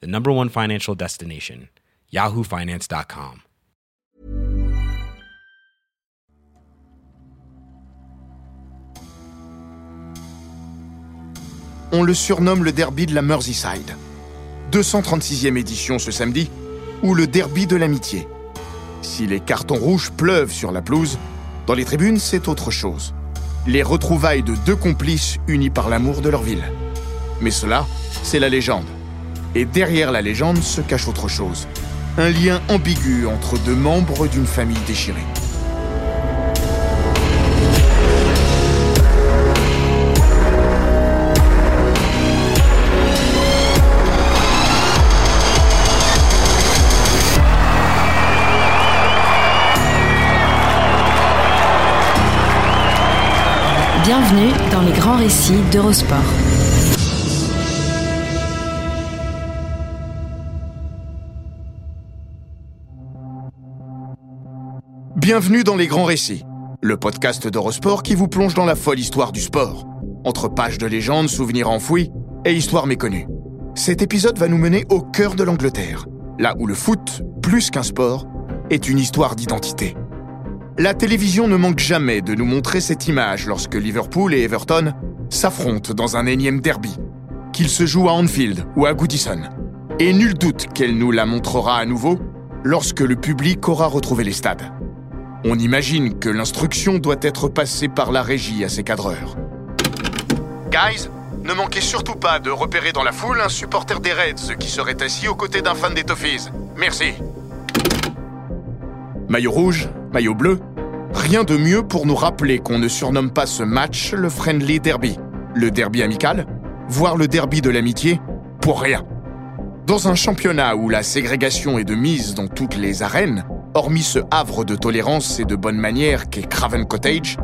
the number one financial destination, yahoofinance.com. On le surnomme le derby de la Merseyside. 236e édition ce samedi, ou le derby de l'amitié. Si les cartons rouges pleuvent sur la pelouse, dans les tribunes, c'est autre chose. Les retrouvailles de deux complices unis par l'amour de leur ville. Mais cela, c'est la légende. Et derrière la légende se cache autre chose. Un lien ambigu entre deux membres d'une famille déchirée. Bienvenue dans les grands récits d'Eurosport. Bienvenue dans Les Grands Récits, le podcast d'Eurosport qui vous plonge dans la folle histoire du sport, entre pages de légendes, souvenirs enfouis et histoires méconnues. Cet épisode va nous mener au cœur de l'Angleterre, là où le foot, plus qu'un sport, est une histoire d'identité. La télévision ne manque jamais de nous montrer cette image lorsque Liverpool et Everton s'affrontent dans un énième derby, qu'il se joue à Anfield ou à Goodison. Et nul doute qu'elle nous la montrera à nouveau lorsque le public aura retrouvé les stades. On imagine que l'instruction doit être passée par la régie à ses cadreurs. Guys, ne manquez surtout pas de repérer dans la foule un supporter des Reds qui serait assis aux côtés d'un fan des Toffees. Merci. Maillot rouge, maillot bleu, rien de mieux pour nous rappeler qu'on ne surnomme pas ce match le friendly derby, le derby amical, voire le derby de l'amitié, pour rien. Dans un championnat où la ségrégation est de mise dans toutes les arènes, hormis ce havre de tolérance et de bonne manière qu'est Craven Cottage,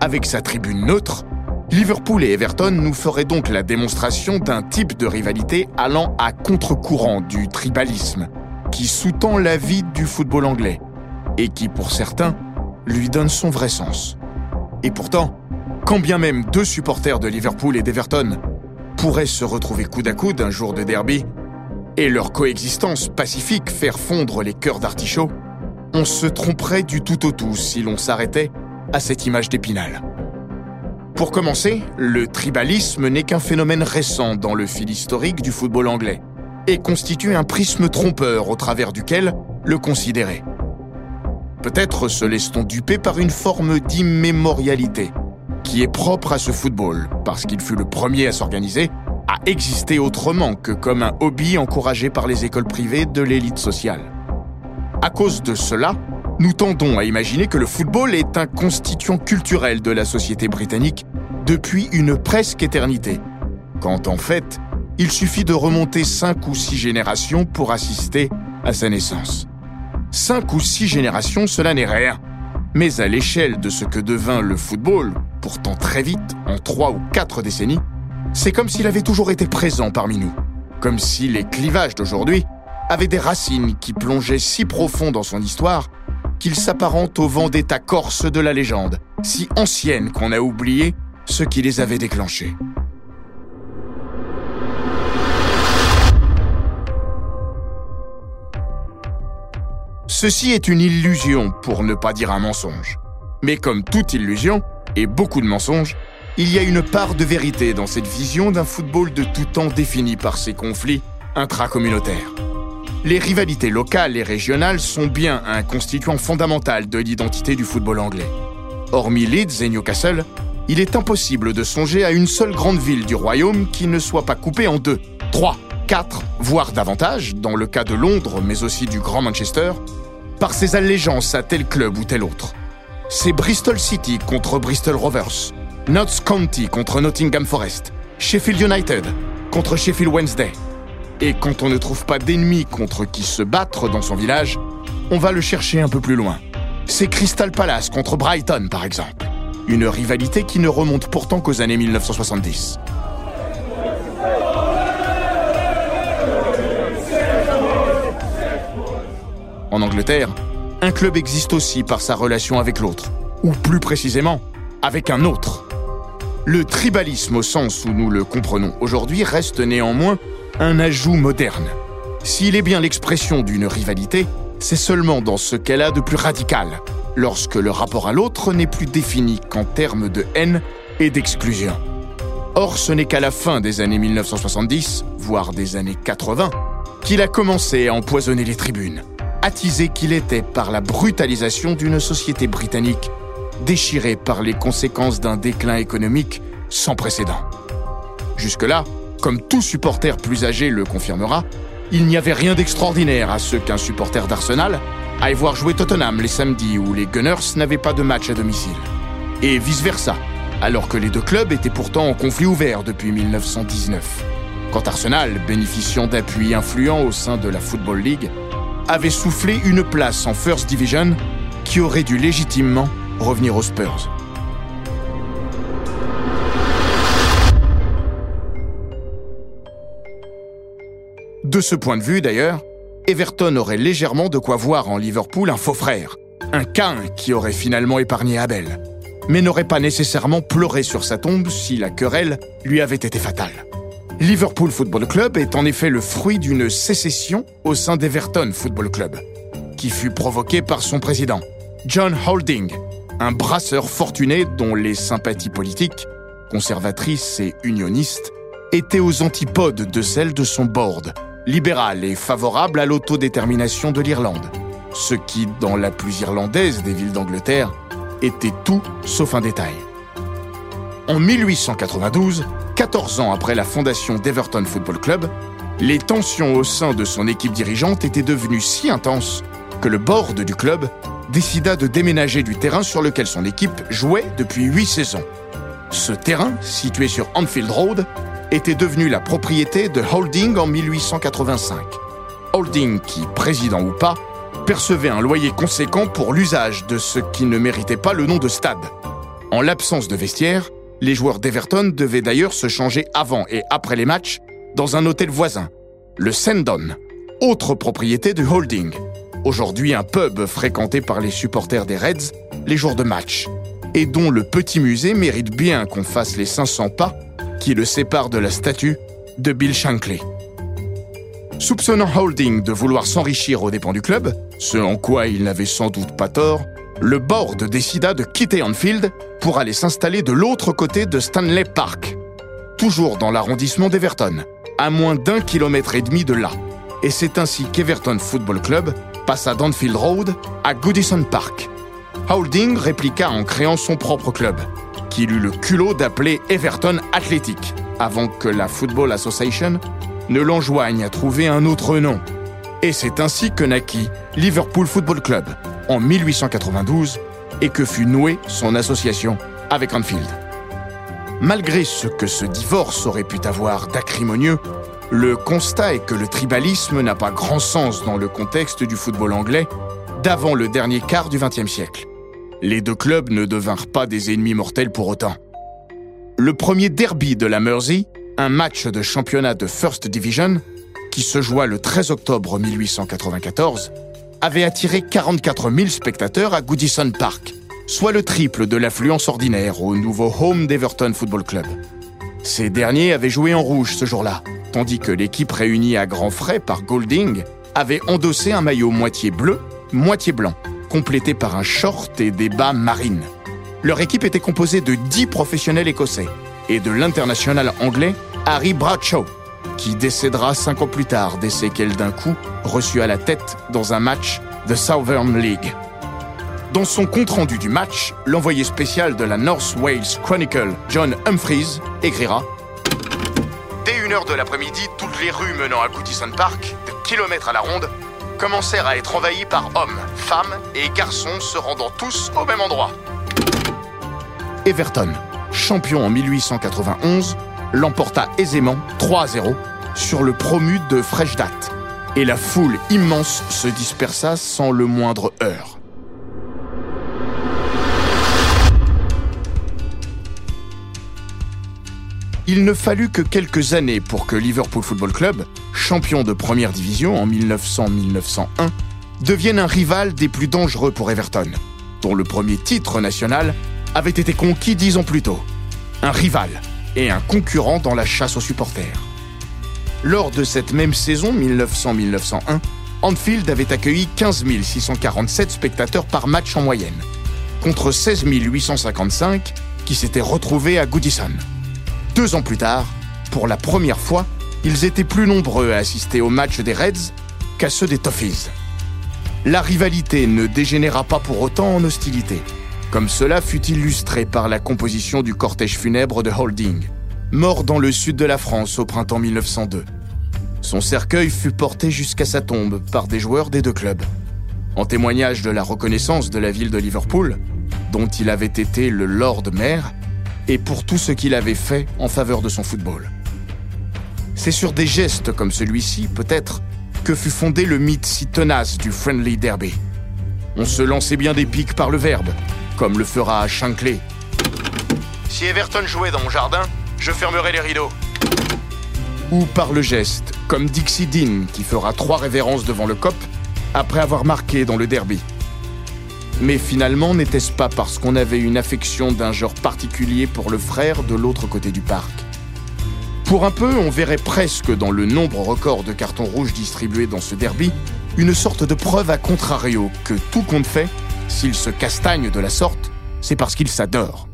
avec sa tribune neutre, Liverpool et Everton nous feraient donc la démonstration d'un type de rivalité allant à contre-courant du tribalisme, qui sous-tend la vie du football anglais, et qui, pour certains, lui donne son vrai sens. Et pourtant, quand bien même deux supporters de Liverpool et d'Everton pourraient se retrouver coude à coude un jour de derby, et leur coexistence pacifique faire fondre les cœurs d'artichaut, on se tromperait du tout au tout si l'on s'arrêtait à cette image d'épinal. Pour commencer, le tribalisme n'est qu'un phénomène récent dans le fil historique du football anglais et constitue un prisme trompeur au travers duquel le considérer. Peut-être se laisse-t-on duper par une forme d'immémorialité qui est propre à ce football parce qu'il fut le premier à s'organiser, à exister autrement que comme un hobby encouragé par les écoles privées de l'élite sociale. À cause de cela, nous tendons à imaginer que le football est un constituant culturel de la société britannique depuis une presque éternité, quand en fait, il suffit de remonter cinq ou six générations pour assister à sa naissance. Cinq ou six générations, cela n'est rien. Mais à l'échelle de ce que devint le football, pourtant très vite, en trois ou quatre décennies, c'est comme s'il avait toujours été présent parmi nous. Comme si les clivages d'aujourd'hui avaient des racines qui plongeaient si profond dans son histoire qu'ils s'apparentent au vendetta corse de la légende, si ancienne qu'on a oublié ce qui les avait déclenchés. Ceci est une illusion, pour ne pas dire un mensonge. Mais comme toute illusion, et beaucoup de mensonges, il y a une part de vérité dans cette vision d'un football de tout temps défini par ses conflits intracommunautaires. Les rivalités locales et régionales sont bien un constituant fondamental de l'identité du football anglais. Hormis Leeds et Newcastle, il est impossible de songer à une seule grande ville du royaume qui ne soit pas coupée en deux, trois, quatre, voire davantage, dans le cas de Londres, mais aussi du Grand Manchester, par ses allégeances à tel club ou tel autre. C'est Bristol City contre Bristol Rovers, Notts County contre Nottingham Forest, Sheffield United contre Sheffield Wednesday. Et quand on ne trouve pas d'ennemis contre qui se battre dans son village, on va le chercher un peu plus loin. C'est Crystal Palace contre Brighton, par exemple. Une rivalité qui ne remonte pourtant qu'aux années 1970. En Angleterre, un club existe aussi par sa relation avec l'autre, ou plus précisément, avec un autre. Le tribalisme au sens où nous le comprenons aujourd'hui reste néanmoins un ajout moderne. S'il est bien l'expression d'une rivalité, c'est seulement dans ce qu'elle a de plus radical, lorsque le rapport à l'autre n'est plus défini qu'en termes de haine et d'exclusion. Or, ce n'est qu'à la fin des années 1970, voire des années 80, qu'il a commencé à empoisonner les tribunes, attisé qu'il était par la brutalisation d'une société britannique déchirée par les conséquences d'un déclin économique sans précédent. Jusque-là, comme tout supporter plus âgé le confirmera, il n'y avait rien d'extraordinaire à ce qu'un supporter d'Arsenal aille voir jouer Tottenham les samedis où les Gunners n'avaient pas de match à domicile. Et vice-versa, alors que les deux clubs étaient pourtant en conflit ouvert depuis 1919. Quand Arsenal, bénéficiant d'appuis influents au sein de la Football League, avait soufflé une place en First Division qui aurait dû légitimement revenir aux Spurs. De ce point de vue, d'ailleurs, Everton aurait légèrement de quoi voir en Liverpool un faux frère, un Cain qui aurait finalement épargné Abel, mais n'aurait pas nécessairement pleuré sur sa tombe si la querelle lui avait été fatale. Liverpool Football Club est en effet le fruit d'une sécession au sein d'Everton Football Club, qui fut provoquée par son président, John Holding, un brasseur fortuné dont les sympathies politiques, conservatrices et unionistes, étaient aux antipodes de celles de son board, libéral et favorable à l'autodétermination de l'Irlande, ce qui, dans la plus irlandaise des villes d'Angleterre, était tout sauf un détail. En 1892, 14 ans après la fondation d'Everton Football Club, les tensions au sein de son équipe dirigeante étaient devenues si intenses que le board du club décida de déménager du terrain sur lequel son équipe jouait depuis huit saisons. Ce terrain, situé sur Anfield Road, était devenu la propriété de Holding en 1885. Holding, qui, président ou pas, percevait un loyer conséquent pour l'usage de ce qui ne méritait pas le nom de stade. En l'absence de vestiaire, les joueurs d'Everton devaient d'ailleurs se changer avant et après les matchs dans un hôtel voisin, le Sendon, autre propriété de Holding, aujourd'hui un pub fréquenté par les supporters des Reds les jours de match, et dont le petit musée mérite bien qu'on fasse les 500 pas qui le séparent de la statue de Bill Shankly. Soupçonnant Holding de vouloir s'enrichir aux dépens du club, ce en quoi il n'avait sans doute pas tort, le board décida de quitter Anfield pour aller s'installer de l'autre côté de Stanley Park, toujours dans l'arrondissement d'Everton, à moins d'un kilomètre et demi de là. Et c'est ainsi qu'Everton Football Club passa d'Anfield Road à Goodison Park. Holding répliqua en créant son propre club, qu'il eut le culot d'appeler Everton Athletic, avant que la Football Association ne l'enjoigne à trouver un autre nom. Et c'est ainsi que naquit Liverpool Football Club en 1892 et que fut nouée son association avec Anfield. Malgré ce que ce divorce aurait pu avoir d'acrimonieux, le constat est que le tribalisme n'a pas grand sens dans le contexte du football anglais d'avant le dernier quart du XXe siècle. Les deux clubs ne devinrent pas des ennemis mortels pour autant. Le premier derby de la Mersey, un match de championnat de First Division, qui se joua le 13 octobre 1894, avait attiré 44 000 spectateurs à Goodison Park, soit le triple de l'affluence ordinaire au nouveau home d'Everton Football Club. Ces derniers avaient joué en rouge ce jour-là, tandis que l'équipe réunie à grands frais par Golding avait endossé un maillot moitié bleu, moitié blanc, complété par un short et des bas marines. Leur équipe était composée de 10 professionnels écossais et de l'international anglais Harry Bradshaw, qui décédera cinq ans plus tard des séquelles d'un coup reçu à la tête dans un match de Southern League. Dans son compte-rendu du match, l'envoyé spécial de la North Wales Chronicle, John Humphreys, écrira Dès une heure de l'après-midi, toutes les rues menant à Goodison Park, de kilomètres à la ronde, commencèrent à être envahies par hommes, femmes et garçons se rendant tous au même endroit. Everton, champion en 1891, l'emporta aisément 3 à 0 sur le promu de fraîche date, et la foule immense se dispersa sans le moindre heurt. Il ne fallut que quelques années pour que Liverpool Football Club, champion de première division en 1900-1901, devienne un rival des plus dangereux pour Everton, dont le premier titre national avait été conquis dix ans plus tôt. Un rival et un concurrent dans la chasse aux supporters. Lors de cette même saison 1900-1901, Anfield avait accueilli 15 647 spectateurs par match en moyenne, contre 16 855 qui s'étaient retrouvés à Goodison. Deux ans plus tard, pour la première fois, ils étaient plus nombreux à assister aux matchs des Reds qu'à ceux des Toffees. La rivalité ne dégénéra pas pour autant en hostilité comme cela fut illustré par la composition du cortège funèbre de Holding, mort dans le sud de la France au printemps 1902. Son cercueil fut porté jusqu'à sa tombe par des joueurs des deux clubs, en témoignage de la reconnaissance de la ville de Liverpool, dont il avait été le Lord Maire, et pour tout ce qu'il avait fait en faveur de son football. C'est sur des gestes comme celui-ci, peut-être, que fut fondé le mythe si tenace du Friendly Derby. On se lançait bien des pics par le verbe, comme le fera Shankly. Si Everton jouait dans mon jardin, je fermerais les rideaux. Ou par le geste, comme Dixie Dean qui fera trois révérences devant le cop après avoir marqué dans le derby. Mais finalement, n'était-ce pas parce qu'on avait une affection d'un genre particulier pour le frère de l'autre côté du parc? Pour un peu, on verrait presque dans le nombre record de cartons rouges distribués dans ce derby une sorte de preuve à contrario que tout compte fait, s'il se castagne de la sorte, c'est parce qu'il s'adore.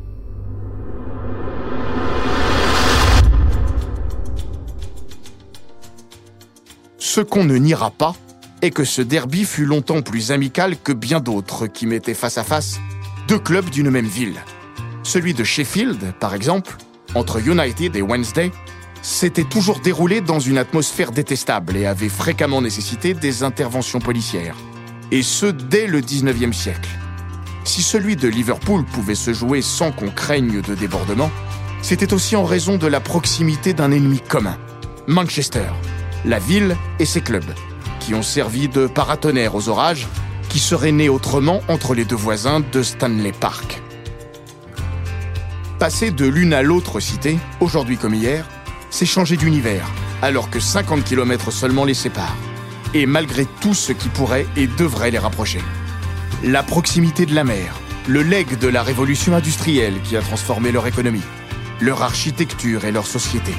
Ce qu'on ne niera pas est que ce derby fut longtemps plus amical que bien d'autres qui mettaient face à face deux clubs d'une même ville. Celui de Sheffield, par exemple, entre United et Wednesday, s'était toujours déroulé dans une atmosphère détestable et avait fréquemment nécessité des interventions policières et ce dès le 19e siècle. Si celui de Liverpool pouvait se jouer sans qu'on craigne de débordement, c'était aussi en raison de la proximité d'un ennemi commun, Manchester, la ville et ses clubs, qui ont servi de paratonnerre aux orages qui seraient nés autrement entre les deux voisins de Stanley Park. Passer de l'une à l'autre cité, aujourd'hui comme hier, c'est changer d'univers, alors que 50 km seulement les séparent et malgré tout ce qui pourrait et devrait les rapprocher. La proximité de la mer, le legs de la révolution industrielle qui a transformé leur économie, leur architecture et leur société,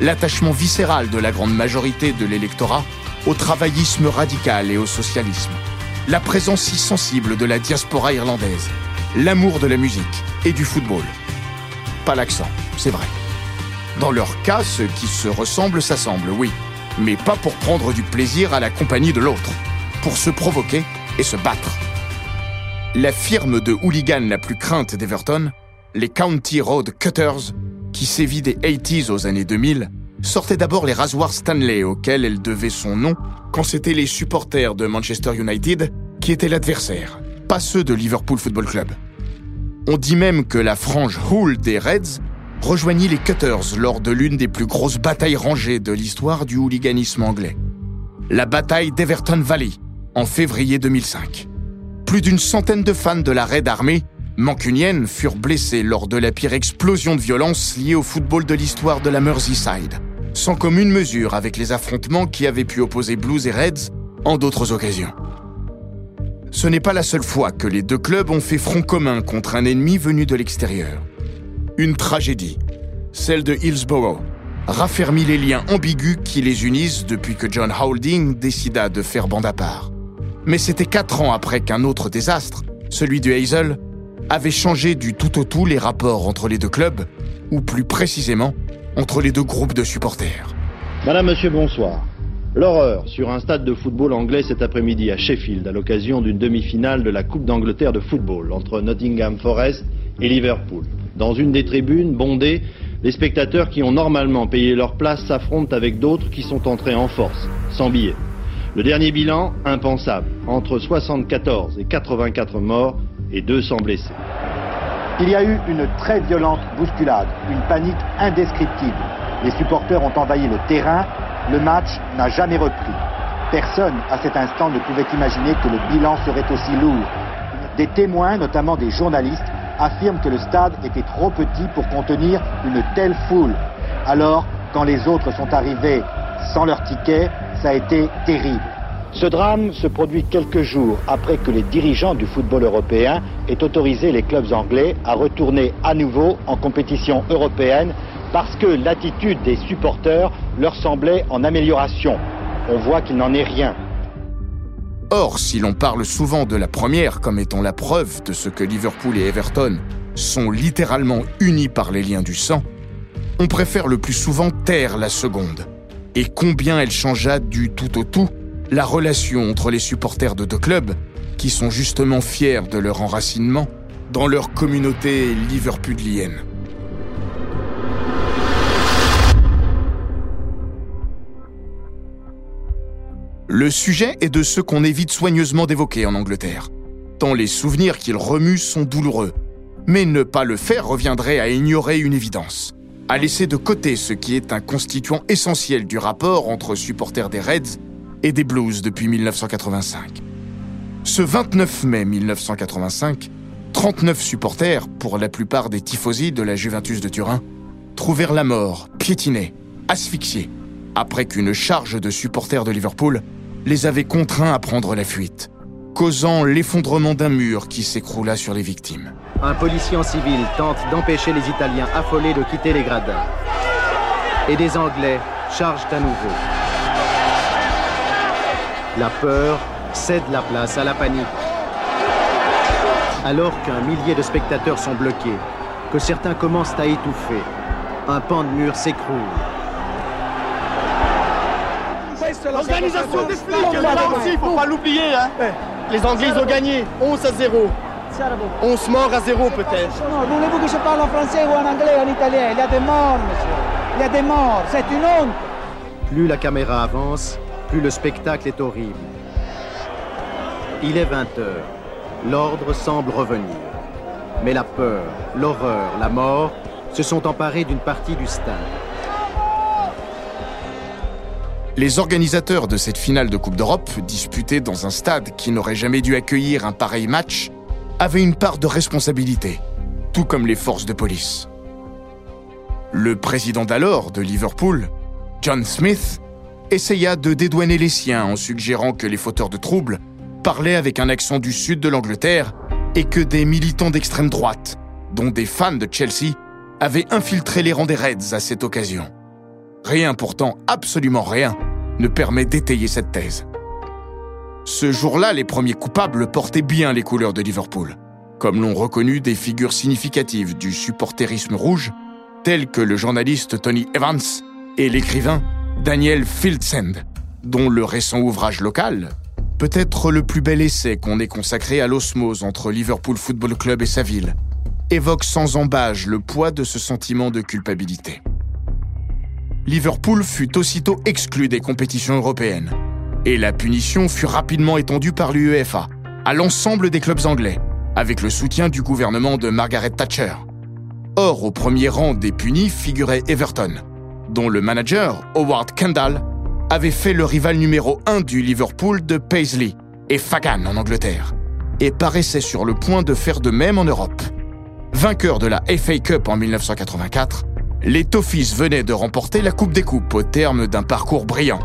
l'attachement viscéral de la grande majorité de l'électorat au travaillisme radical et au socialisme, la présence si sensible de la diaspora irlandaise, l'amour de la musique et du football. Pas l'accent, c'est vrai. Dans leur cas, ceux qui se ressemblent s'assemblent, oui, mais pas pour prendre du plaisir à la compagnie de l'autre, pour se provoquer et se battre. La firme de hooligans la plus crainte d'Everton, les County Road Cutters, qui sévit des 80s aux années 2000, sortait d'abord les rasoirs Stanley auxquels elle devait son nom quand c'étaient les supporters de Manchester United qui étaient l'adversaire, pas ceux de Liverpool Football Club. On dit même que la frange Hull des Reds rejoignit les Cutters lors de l'une des plus grosses batailles rangées de l'histoire du hooliganisme anglais. La bataille d'Everton Valley, en février 2005. Plus d'une centaine de fans de la Red Army, mancunienne, furent blessés lors de la pire explosion de violence liée au football de l'histoire de la Merseyside, sans commune mesure avec les affrontements qui avaient pu opposer Blues et Reds en d'autres occasions. Ce n'est pas la seule fois que les deux clubs ont fait front commun contre un ennemi venu de l'extérieur une tragédie, celle de Hillsborough, raffermit les liens ambigus qui les unissent depuis que John Houlding décida de faire bande à part. Mais c'était quatre ans après qu'un autre désastre, celui de Hazel, avait changé du tout au tout les rapports entre les deux clubs, ou plus précisément, entre les deux groupes de supporters. Madame, monsieur, bonsoir. L'horreur sur un stade de football anglais cet après-midi à Sheffield à l'occasion d'une demi-finale de la Coupe d'Angleterre de football entre Nottingham Forest et Liverpool. Dans une des tribunes, bondées, les spectateurs qui ont normalement payé leur place s'affrontent avec d'autres qui sont entrés en force, sans billets. Le dernier bilan, impensable, entre 74 et 84 morts et 200 blessés. Il y a eu une très violente bousculade, une panique indescriptible. Les supporters ont envahi le terrain le match n'a jamais repris. Personne à cet instant ne pouvait imaginer que le bilan serait aussi lourd. Des témoins, notamment des journalistes, affirment que le stade était trop petit pour contenir une telle foule. Alors, quand les autres sont arrivés sans leur ticket, ça a été terrible. Ce drame se produit quelques jours après que les dirigeants du football européen aient autorisé les clubs anglais à retourner à nouveau en compétition européenne parce que l'attitude des supporters leur semblait en amélioration. On voit qu'il n'en est rien. Or, si l'on parle souvent de la première comme étant la preuve de ce que Liverpool et Everton sont littéralement unis par les liens du sang, on préfère le plus souvent taire la seconde. Et combien elle changea du tout au tout la relation entre les supporters de deux clubs, qui sont justement fiers de leur enracinement, dans leur communauté liverpudlienne. Le sujet est de ceux qu'on évite soigneusement d'évoquer en Angleterre, tant les souvenirs qu'ils remuent sont douloureux. Mais ne pas le faire reviendrait à ignorer une évidence, à laisser de côté ce qui est un constituant essentiel du rapport entre supporters des Reds et des Blues depuis 1985. Ce 29 mai 1985, 39 supporters, pour la plupart des tifosi de la Juventus de Turin, trouvèrent la mort, piétinés, asphyxiés, après qu'une charge de supporters de Liverpool les avait contraints à prendre la fuite, causant l'effondrement d'un mur qui s'écroula sur les victimes. Un policier en civil tente d'empêcher les Italiens affolés de quitter les gradins. Et des Anglais chargent à nouveau. La peur cède la place à la panique. Alors qu'un millier de spectateurs sont bloqués, que certains commencent à étouffer, un pan de mur s'écroule. L'organisation des flics, là aussi, faut pas l'oublier. Hein. Les Anglais ont gagné 11 à 0. 11 morts à 0 peut-être. Voulez-vous que je parle en français ou en anglais ou en italien? Il y a des morts, monsieur. Il y a des morts. C'est une honte. Plus la caméra avance, plus le spectacle est horrible. Il est 20 heures. L'ordre semble revenir. Mais la peur, l'horreur, la mort se sont emparés d'une partie du stade. Les organisateurs de cette finale de Coupe d'Europe, disputée dans un stade qui n'aurait jamais dû accueillir un pareil match, avaient une part de responsabilité, tout comme les forces de police. Le président d'alors de Liverpool, John Smith, essaya de dédouaner les siens en suggérant que les fauteurs de troubles parlaient avec un accent du sud de l'Angleterre et que des militants d'extrême droite, dont des fans de Chelsea, avaient infiltré les rangs des Reds à cette occasion. Rien pourtant, absolument rien, ne permet d'étayer cette thèse. Ce jour-là, les premiers coupables portaient bien les couleurs de Liverpool, comme l'ont reconnu des figures significatives du supporterisme rouge, tels que le journaliste Tony Evans et l'écrivain Daniel Fildsend, dont le récent ouvrage local, peut-être le plus bel essai qu'on ait consacré à l'osmose entre Liverpool Football Club et sa ville, évoque sans embâge le poids de ce sentiment de culpabilité. Liverpool fut aussitôt exclu des compétitions européennes, et la punition fut rapidement étendue par l'UEFA à l'ensemble des clubs anglais, avec le soutien du gouvernement de Margaret Thatcher. Or, au premier rang des punis figurait Everton, dont le manager, Howard Kendall, avait fait le rival numéro 1 du Liverpool de Paisley et Fagan en Angleterre, et paraissait sur le point de faire de même en Europe. Vainqueur de la FA Cup en 1984, les Toffees venaient de remporter la Coupe des Coupes au terme d'un parcours brillant,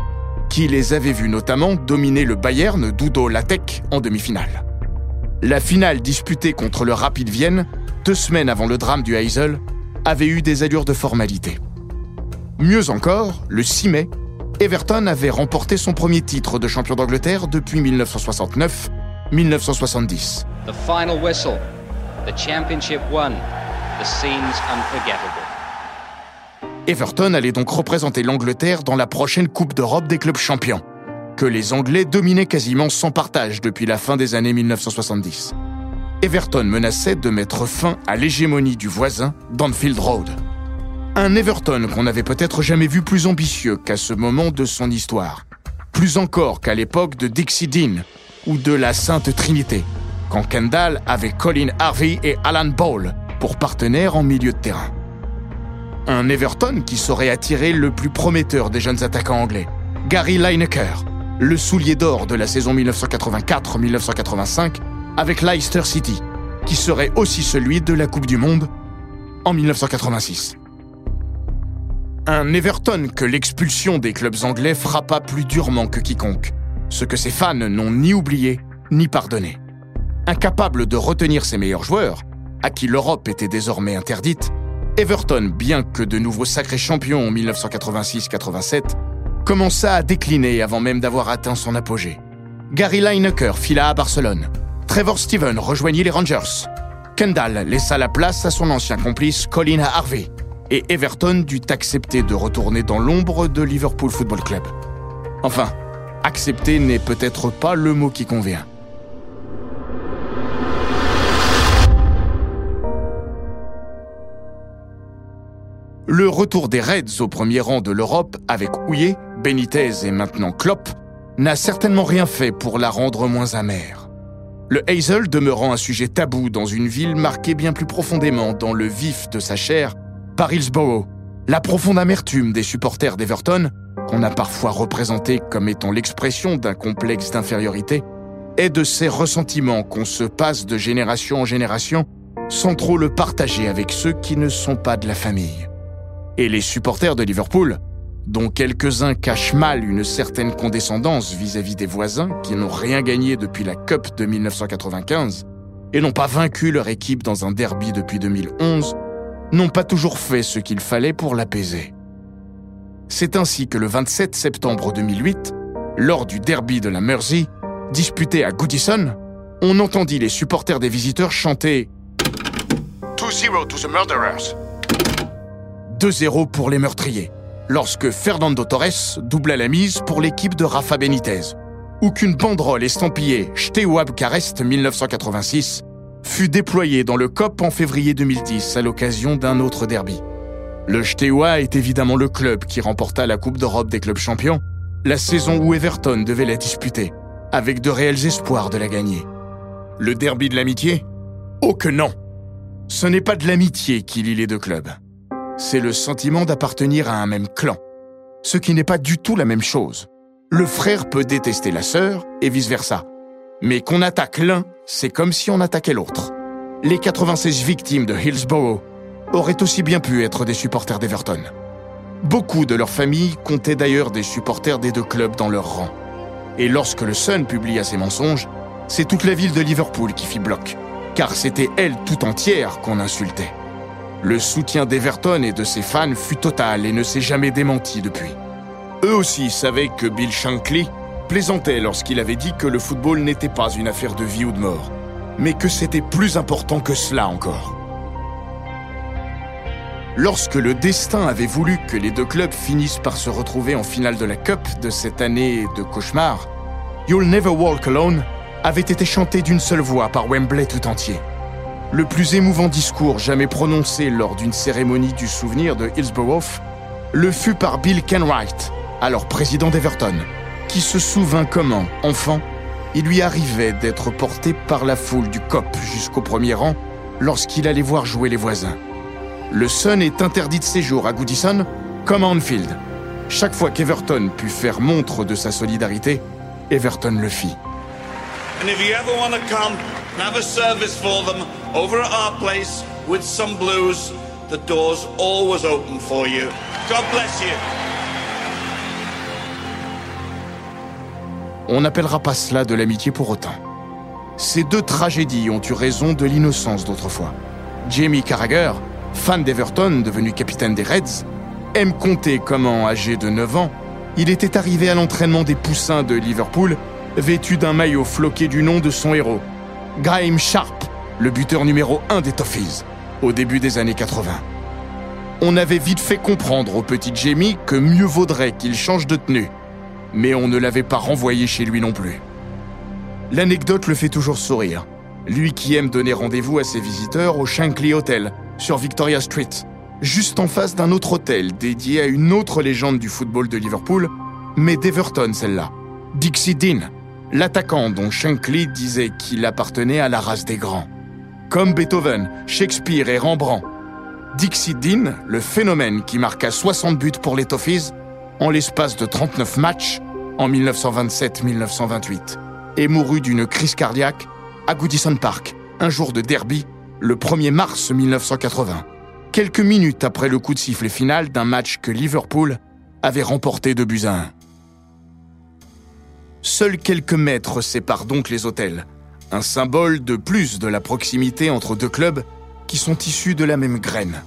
qui les avait vus notamment dominer le Bayern d'Udo Lattek en demi-finale. La finale disputée contre le Rapid Vienne, deux semaines avant le drame du Heysel, avait eu des allures de formalité. Mieux encore, le 6 mai, Everton avait remporté son premier titre de champion d'Angleterre depuis 1969-1970. The final whistle. The championship won. The scenes unforgettable. Everton allait donc représenter l'Angleterre dans la prochaine Coupe d'Europe des clubs champions, que les Anglais dominaient quasiment sans partage depuis la fin des années 1970. Everton menaçait de mettre fin à l'hégémonie du voisin d'Anfield Road. Un Everton qu'on n'avait peut-être jamais vu plus ambitieux qu'à ce moment de son histoire. Plus encore qu'à l'époque de Dixie Dean ou de la Sainte Trinité, quand Kendall avait Colin Harvey et Alan Ball pour partenaires en milieu de terrain. Un Everton qui saurait attirer le plus prometteur des jeunes attaquants anglais, Gary Lineker, le soulier d'or de la saison 1984-1985 avec Leicester City, qui serait aussi celui de la Coupe du Monde en 1986. Un Everton que l'expulsion des clubs anglais frappa plus durement que quiconque, ce que ses fans n'ont ni oublié ni pardonné. Incapable de retenir ses meilleurs joueurs, à qui l'Europe était désormais interdite, Everton, bien que de nouveaux sacrés champions en 1986-87, commença à décliner avant même d'avoir atteint son apogée. Gary Lineker fila à Barcelone. Trevor Steven rejoignit les Rangers. Kendall laissa la place à son ancien complice Colin Harvey. Et Everton dut accepter de retourner dans l'ombre de Liverpool Football Club. Enfin, accepter n'est peut-être pas le mot qui convient. Le retour des Reds au premier rang de l'Europe avec Houillet, Benitez et maintenant Klopp n'a certainement rien fait pour la rendre moins amère. Le Hazel demeurant un sujet tabou dans une ville marquée bien plus profondément dans le vif de sa chair par Hillsborough, la profonde amertume des supporters d'Everton, qu'on a parfois représenté comme étant l'expression d'un complexe d'infériorité, est de ces ressentiments qu'on se passe de génération en génération sans trop le partager avec ceux qui ne sont pas de la famille. Et les supporters de Liverpool, dont quelques-uns cachent mal une certaine condescendance vis-à-vis des voisins qui n'ont rien gagné depuis la Cup de 1995 et n'ont pas vaincu leur équipe dans un derby depuis 2011, n'ont pas toujours fait ce qu'il fallait pour l'apaiser. C'est ainsi que le 27 septembre 2008, lors du derby de la Mersey, disputé à Goodison, on entendit les supporters des visiteurs chanter 2-0 to the murderers 2-0 pour les meurtriers, lorsque Fernando Torres doubla la mise pour l'équipe de Rafa Benitez, ou qu'une banderole estampillée Steaua Bucarest 1986 fut déployée dans le COP en février 2010 à l'occasion d'un autre derby. Le Steaua est évidemment le club qui remporta la Coupe d'Europe des clubs champions, la saison où Everton devait la disputer, avec de réels espoirs de la gagner. Le derby de l'amitié? Oh que non Ce n'est pas de l'amitié qui lie les deux clubs c'est le sentiment d'appartenir à un même clan, ce qui n'est pas du tout la même chose. Le frère peut détester la sœur et vice-versa. Mais qu'on attaque l'un, c'est comme si on attaquait l'autre. Les 96 victimes de Hillsborough auraient aussi bien pu être des supporters d'Everton. Beaucoup de leurs familles comptaient d'ailleurs des supporters des deux clubs dans leur rang. Et lorsque le Sun publia ses mensonges, c'est toute la ville de Liverpool qui fit bloc, car c'était elle tout entière qu'on insultait. Le soutien d'Everton et de ses fans fut total et ne s'est jamais démenti depuis. Eux aussi savaient que Bill Shankly plaisantait lorsqu'il avait dit que le football n'était pas une affaire de vie ou de mort, mais que c'était plus important que cela encore. Lorsque le destin avait voulu que les deux clubs finissent par se retrouver en finale de la Cup de cette année de cauchemar, You'll Never Walk Alone avait été chanté d'une seule voix par Wembley tout entier le plus émouvant discours jamais prononcé lors d'une cérémonie du souvenir de Hillsborough le fut par Bill Kenwright, alors président d'Everton, qui se souvint comment, enfant, il lui arrivait d'être porté par la foule du COP jusqu'au premier rang lorsqu'il allait voir jouer les voisins. Le Sun est interdit de séjour à Goodison comme à Anfield. Chaque fois qu'Everton put faire montre de sa solidarité, Everton le fit. Service place blues. On n'appellera pas cela de l'amitié pour autant. Ces deux tragédies ont eu raison de l'innocence d'autrefois. Jamie Carragher, fan d'Everton devenu capitaine des Reds, aime compter comment, âgé de 9 ans, il était arrivé à l'entraînement des Poussins de Liverpool vêtu d'un maillot floqué du nom de son héros, Graham Sharp, le buteur numéro 1 des Toffees, au début des années 80. On avait vite fait comprendre au petit Jamie que mieux vaudrait qu'il change de tenue, mais on ne l'avait pas renvoyé chez lui non plus. L'anecdote le fait toujours sourire, lui qui aime donner rendez-vous à ses visiteurs au Shankly Hotel, sur Victoria Street, juste en face d'un autre hôtel dédié à une autre légende du football de Liverpool, mais d'Everton celle-là, Dixie Dean, l'attaquant dont Shankly disait qu'il appartenait à la race des grands. Comme Beethoven, Shakespeare et Rembrandt, Dixie Dean, le phénomène qui marqua 60 buts pour les Toffees, en l'espace de 39 matchs en 1927-1928 et mourut d'une crise cardiaque à Goodison Park, un jour de derby, le 1er mars 1980, quelques minutes après le coup de sifflet final d'un match que Liverpool avait remporté de buts à 1. Seuls quelques mètres séparent donc les hôtels, un symbole de plus de la proximité entre deux clubs qui sont issus de la même graine.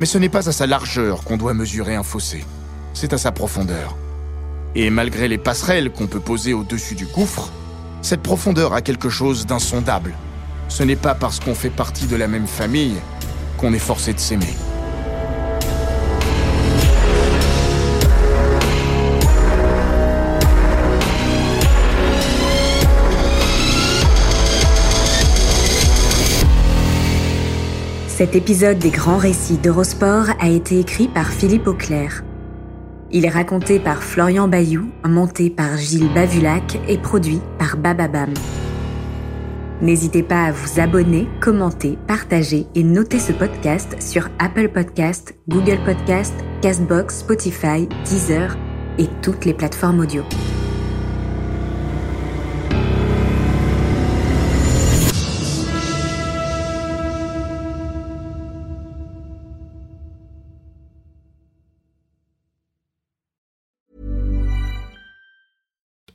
Mais ce n'est pas à sa largeur qu'on doit mesurer un fossé, c'est à sa profondeur. Et malgré les passerelles qu'on peut poser au-dessus du gouffre, cette profondeur a quelque chose d'insondable. Ce n'est pas parce qu'on fait partie de la même famille qu'on est forcé de s'aimer. Cet épisode des grands récits d'Eurosport a été écrit par Philippe Auclair. Il est raconté par Florian Bayou, monté par Gilles Bavulac et produit par Bababam. N'hésitez pas à vous abonner, commenter, partager et noter ce podcast sur Apple Podcast, Google Podcast, Castbox, Spotify, Deezer et toutes les plateformes audio.